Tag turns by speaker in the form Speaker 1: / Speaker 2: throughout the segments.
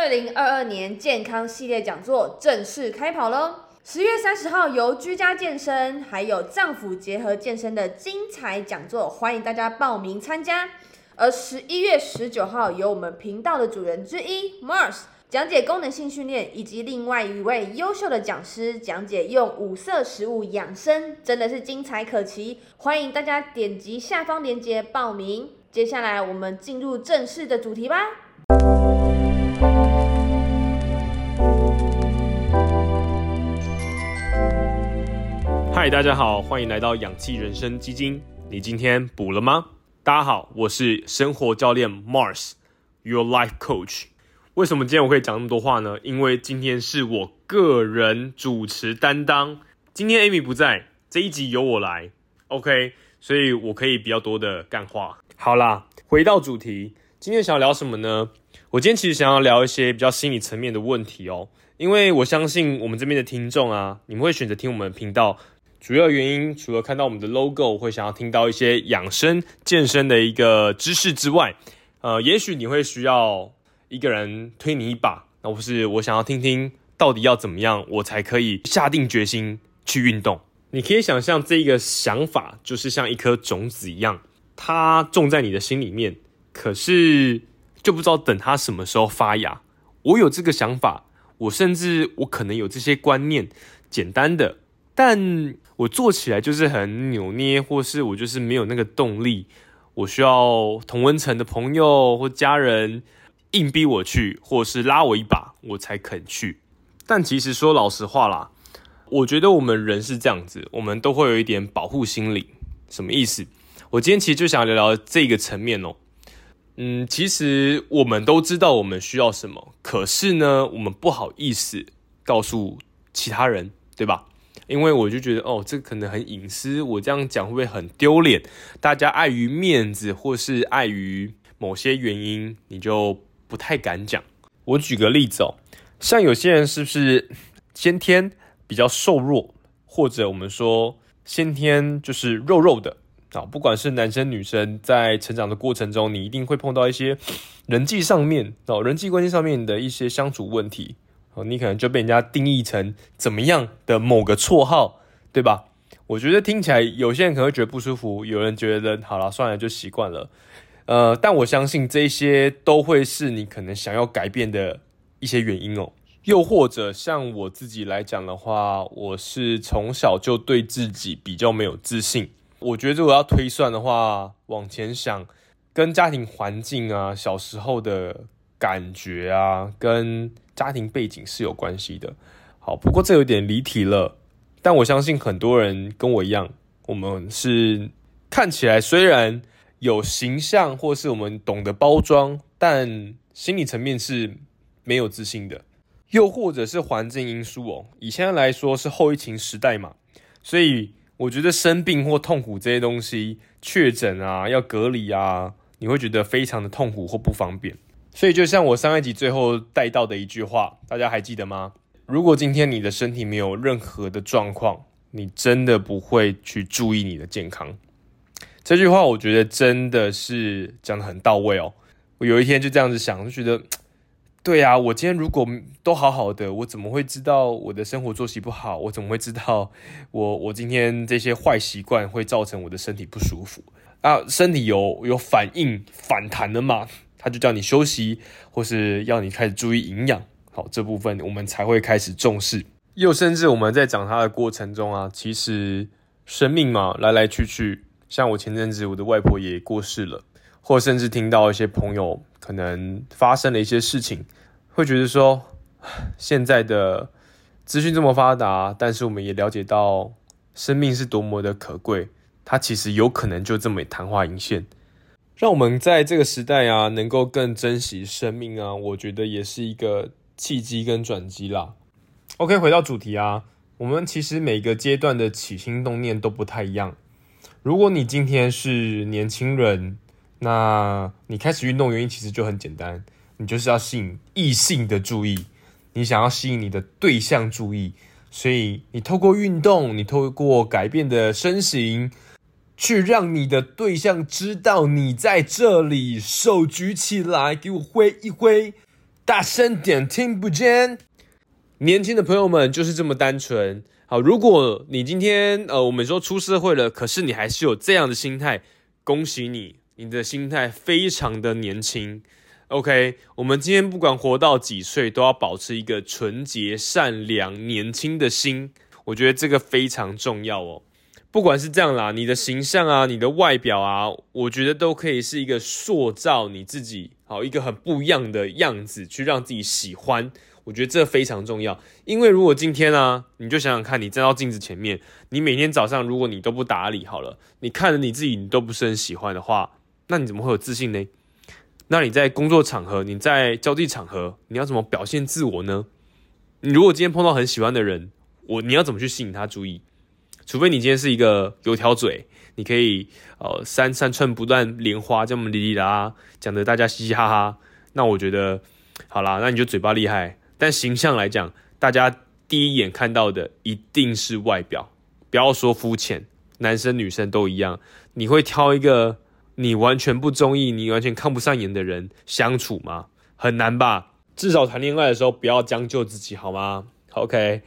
Speaker 1: 二零二二年健康系列讲座正式开跑喽！十月三十号由居家健身还有脏腑结合健身的精彩讲座，欢迎大家报名参加。而十一月十九号由我们频道的主人之一 Mars 讲解功能性训练，以及另外一位优秀的讲师讲解用五色食物养生，真的是精彩可期。欢迎大家点击下方链接报名。接下来我们进入正式的主题吧。
Speaker 2: 嗨，大家好，欢迎来到氧气人生基金。你今天补了吗？大家好，我是生活教练 Mars，Your Life Coach。为什么今天我可以讲那么多话呢？因为今天是我个人主持担当。今天 Amy 不在，这一集由我来，OK，所以我可以比较多的干话。好啦，回到主题，今天想要聊什么呢？我今天其实想要聊一些比较心理层面的问题哦，因为我相信我们这边的听众啊，你们会选择听我们频道，主要原因除了看到我们的 logo 会想要听到一些养生健身的一个知识之外，呃，也许你会需要一个人推你一把，那不是我想要听听到底要怎么样，我才可以下定决心去运动。你可以想象这个想法就是像一颗种子一样。它种在你的心里面，可是就不知道等它什么时候发芽。我有这个想法，我甚至我可能有这些观念，简单的，但我做起来就是很扭捏，或是我就是没有那个动力。我需要同温层的朋友或家人硬逼我去，或是拉我一把，我才肯去。但其实说老实话啦，我觉得我们人是这样子，我们都会有一点保护心理。什么意思？我今天其实就想聊聊这个层面哦，嗯，其实我们都知道我们需要什么，可是呢，我们不好意思告诉其他人，对吧？因为我就觉得哦，这可能很隐私，我这样讲会不会很丢脸？大家碍于面子，或是碍于某些原因，你就不太敢讲。我举个例子哦，像有些人是不是先天比较瘦弱，或者我们说先天就是肉肉的？啊，不管是男生女生，在成长的过程中，你一定会碰到一些人际上面哦，人际关系上面的一些相处问题你可能就被人家定义成怎么样的某个绰号，对吧？我觉得听起来有些人可能会觉得不舒服，有人觉得好了，算了，就习惯了。呃，但我相信这些都会是你可能想要改变的一些原因哦。又或者像我自己来讲的话，我是从小就对自己比较没有自信。我觉得如果要推算的话，往前想，跟家庭环境啊、小时候的感觉啊，跟家庭背景是有关系的。好，不过这有点离题了。但我相信很多人跟我一样，我们是看起来虽然有形象，或是我们懂得包装，但心理层面是没有自信的。又或者是环境因素哦，以现在来说是后疫情时代嘛，所以。我觉得生病或痛苦这些东西，确诊啊，要隔离啊，你会觉得非常的痛苦或不方便。所以就像我上一集最后带到的一句话，大家还记得吗？如果今天你的身体没有任何的状况，你真的不会去注意你的健康。这句话我觉得真的是讲的很到位哦。我有一天就这样子想，就觉得。对呀，我今天如果都好好的，我怎么会知道我的生活作息不好？我怎么会知道我我今天这些坏习惯会造成我的身体不舒服啊？身体有有反应反弹的嘛？他就叫你休息，或是要你开始注意营养。好，这部分我们才会开始重视。又甚至我们在长他的过程中啊，其实生命嘛来来去去，像我前阵子我的外婆也过世了，或甚至听到一些朋友。可能发生了一些事情，会觉得说，现在的资讯这么发达，但是我们也了解到生命是多么的可贵，它其实有可能就这么昙花一现，让我们在这个时代啊，能够更珍惜生命啊，我觉得也是一个契机跟转机啦。OK，回到主题啊，我们其实每个阶段的起心动念都不太一样。如果你今天是年轻人，那你开始运动原因其实就很简单，你就是要吸引异性的注意，你想要吸引你的对象注意，所以你透过运动，你透过改变的身形，去让你的对象知道你在这里，手举起来给我挥一挥，大声点，听不见。年轻的朋友们就是这么单纯。好，如果你今天呃，我们说出社会了，可是你还是有这样的心态，恭喜你，你的心态非常的年轻。OK，我们今天不管活到几岁，都要保持一个纯洁、善良、年轻的心。我觉得这个非常重要哦。不管是这样啦，你的形象啊，你的外表啊，我觉得都可以是一个塑造你自己，好一个很不一样的样子，去让自己喜欢。我觉得这非常重要。因为如果今天呢，你就想想看，你站到镜子前面，你每天早上如果你都不打理好了，你看着你自己，你都不是很喜欢的话，那你怎么会有自信呢？那你在工作场合，你在交际场合，你要怎么表现自我呢？你如果今天碰到很喜欢的人，我你要怎么去吸引他注意？除非你今天是一个油条嘴，你可以呃三三寸不断莲花这么哩哩啦，讲的大家嘻嘻哈哈。那我觉得好啦，那你就嘴巴厉害，但形象来讲，大家第一眼看到的一定是外表，不要说肤浅，男生女生都一样，你会挑一个。你完全不中意，你完全看不上眼的人相处吗？很难吧。至少谈恋爱的时候不要将就自己，好吗？OK。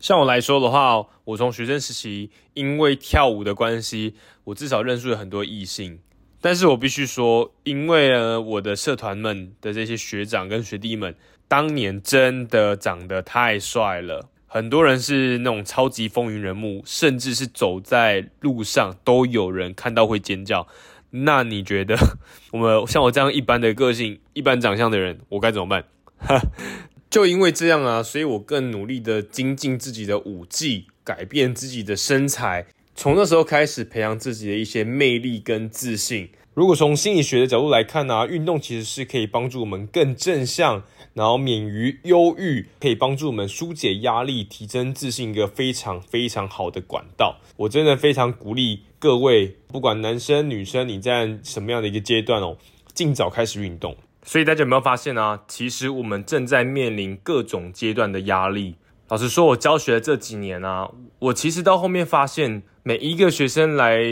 Speaker 2: 像我来说的话，我从学生时期因为跳舞的关系，我至少认识了很多异性。但是我必须说，因为呢，我的社团们的这些学长跟学弟们，当年真的长得太帅了，很多人是那种超级风云人物，甚至是走在路上都有人看到会尖叫。那你觉得，我们像我这样一般的个性、一般长相的人，我该怎么办？就因为这样啊，所以我更努力的精进自己的舞技，改变自己的身材，从那时候开始培养自己的一些魅力跟自信。如果从心理学的角度来看呢，运动其实是可以帮助我们更正向。然后免于忧郁，可以帮助我们疏解压力、提升自信，一个非常非常好的管道。我真的非常鼓励各位，不管男生女生，你在什么样的一个阶段哦，尽早开始运动。所以大家有没有发现呢？其实我们正在面临各种阶段的压力。老实说，我教学这几年啊，我其实到后面发现，每一个学生来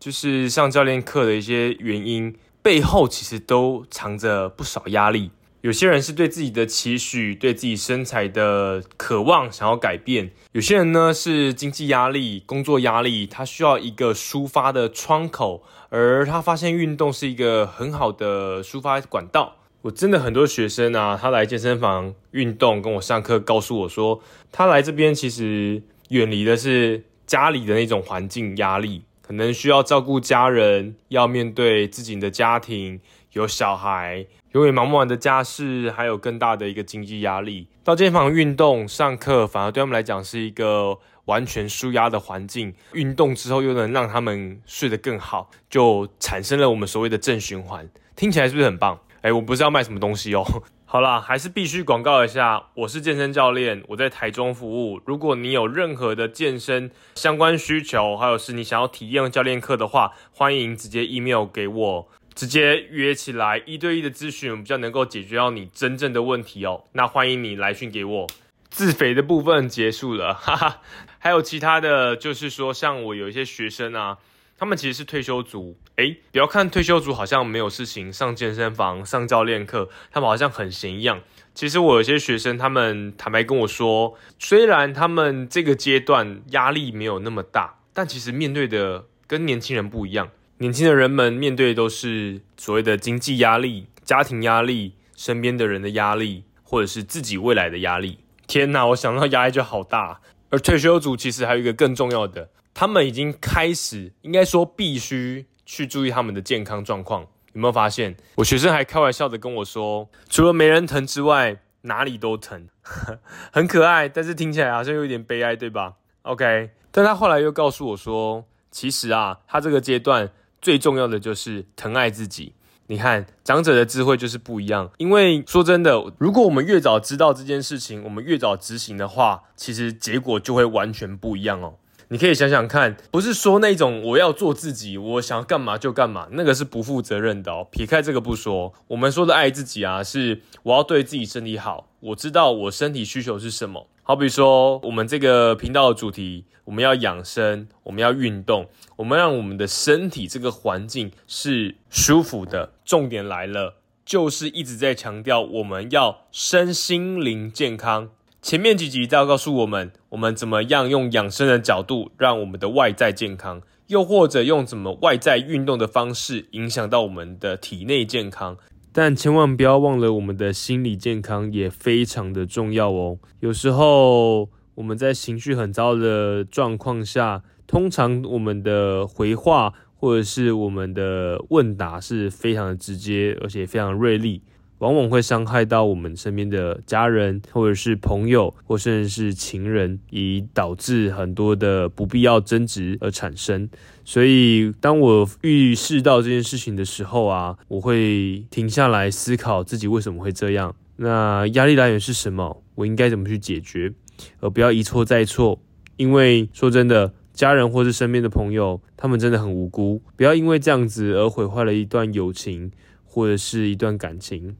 Speaker 2: 就是上教练课的一些原因背后，其实都藏着不少压力。有些人是对自己的期许，对自己身材的渴望，想要改变；有些人呢是经济压力、工作压力，他需要一个抒发的窗口，而他发现运动是一个很好的抒发管道。我真的很多学生啊，他来健身房运动，跟我上课，告诉我说，他来这边其实远离的是家里的那种环境压力，可能需要照顾家人，要面对自己的家庭，有小孩。因为忙不完的家事，还有更大的一个经济压力，到健身房运动、上课，反而对他们来讲是一个完全舒压的环境。运动之后又能让他们睡得更好，就产生了我们所谓的正循环。听起来是不是很棒？哎，我不是要卖什么东西哦。好啦，还是必须广告一下，我是健身教练，我在台中服务。如果你有任何的健身相关需求，还有是你想要体验教练课的话，欢迎直接 email 给我。直接约起来一对一的咨询，比较能够解决到你真正的问题哦。那欢迎你来讯给我。自肥的部分结束了，哈哈。还有其他的就是说，像我有一些学生啊，他们其实是退休族。诶，不要看退休族好像没有事情，上健身房、上教练课，他们好像很闲一样。其实我有些学生，他们坦白跟我说，虽然他们这个阶段压力没有那么大，但其实面对的跟年轻人不一样。年轻的人们面对都是所谓的经济压力、家庭压力、身边的人的压力，或者是自己未来的压力。天哪，我想到压力就好大。而退休族其实还有一个更重要的，他们已经开始，应该说必须去注意他们的健康状况。有没有发现？我学生还开玩笑的跟我说，除了没人疼之外，哪里都疼，很可爱，但是听起来好像有点悲哀，对吧？OK，但他后来又告诉我说，其实啊，他这个阶段。最重要的就是疼爱自己。你看，长者的智慧就是不一样。因为说真的，如果我们越早知道这件事情，我们越早执行的话，其实结果就会完全不一样哦。你可以想想看，不是说那种我要做自己，我想干嘛就干嘛，那个是不负责任的哦。撇开这个不说，我们说的爱自己啊，是我要对自己身体好，我知道我身体需求是什么。好比说，我们这个频道的主题，我们要养生，我们要运动，我们让我们的身体这个环境是舒服的。重点来了，就是一直在强调我们要身心灵健康。前面几集都告诉我们，我们怎么样用养生的角度让我们的外在健康，又或者用怎么外在运动的方式影响到我们的体内健康。但千万不要忘了，我们的心理健康也非常的重要哦。有时候我们在情绪很糟的状况下，通常我们的回话或者是我们的问答是非常的直接，而且非常锐利。往往会伤害到我们身边的家人，或者是朋友，或甚至是情人，以导致很多的不必要争执而产生。所以，当我预示到这件事情的时候啊，我会停下来思考自己为什么会这样。那压力来源是什么？我应该怎么去解决？而不要一错再错。因为说真的，家人或是身边的朋友，他们真的很无辜。不要因为这样子而毁坏了一段友情，或者是一段感情。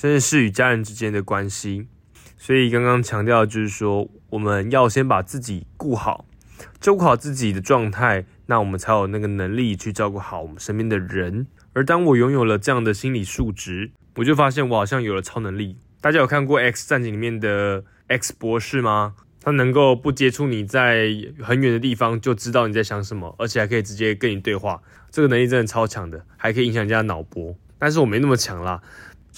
Speaker 2: 甚至是与家人之间的关系，所以刚刚强调就是说，我们要先把自己顾好，照顾好自己的状态，那我们才有那个能力去照顾好我们身边的人。而当我拥有了这样的心理数值，我就发现我好像有了超能力。大家有看过《X 战警》里面的 X 博士吗？他能够不接触你在很远的地方就知道你在想什么，而且还可以直接跟你对话。这个能力真的超强的，还可以影响人家脑波。但是我没那么强啦。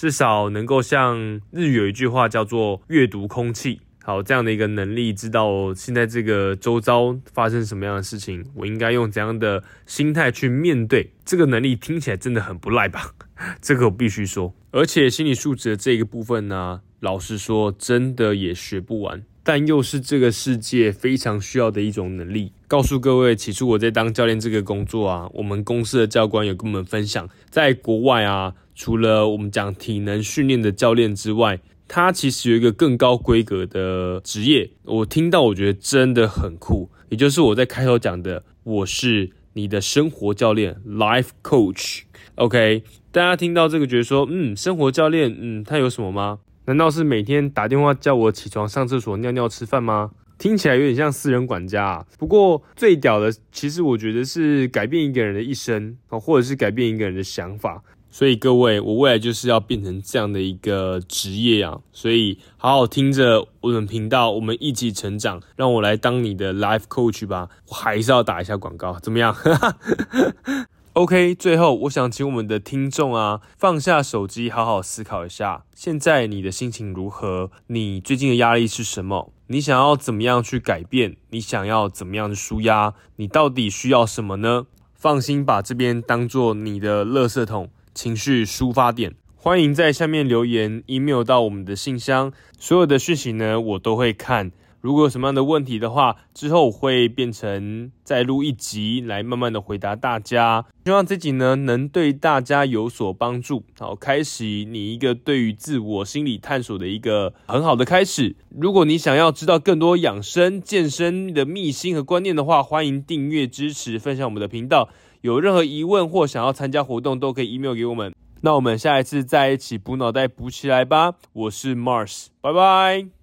Speaker 2: 至少能够像日语有一句话叫做“阅读空气”，好这样的一个能力，知道现在这个周遭发生什么样的事情，我应该用怎样的心态去面对。这个能力听起来真的很不赖吧？这个我必须说。而且心理素质的这个部分呢，老实说，真的也学不完，但又是这个世界非常需要的一种能力。告诉各位，起初我在当教练这个工作啊，我们公司的教官有跟我们分享，在国外啊。除了我们讲体能训练的教练之外，他其实有一个更高规格的职业。我听到，我觉得真的很酷。也就是我在开头讲的，我是你的生活教练，life coach。OK，大家听到这个，觉得说，嗯，生活教练，嗯，他有什么吗？难道是每天打电话叫我起床上厕所、尿尿、吃饭吗？听起来有点像私人管家啊。不过最屌的，其实我觉得是改变一个人的一生啊，或者是改变一个人的想法。所以各位，我未来就是要变成这样的一个职业啊！所以好好听着我们频道，我们一起成长。让我来当你的 life coach 吧！我还是要打一下广告，怎么样？OK，最后我想请我们的听众啊，放下手机，好好思考一下，现在你的心情如何？你最近的压力是什么？你想要怎么样去改变？你想要怎么样的舒压？你到底需要什么呢？放心，把这边当做你的垃圾桶。情绪抒发点，欢迎在下面留言，email 到我们的信箱，所有的讯息呢我都会看。如果有什么样的问题的话，之后会变成再录一集来慢慢的回答大家。希望这集呢能对大家有所帮助，好，开始你一个对于自我心理探索的一个很好的开始。如果你想要知道更多养生健身的秘辛和观念的话，欢迎订阅支持分享我们的频道。有任何疑问或想要参加活动，都可以 email 给我们。那我们下一次再一起补脑袋补起来吧。我是 Mars，拜拜。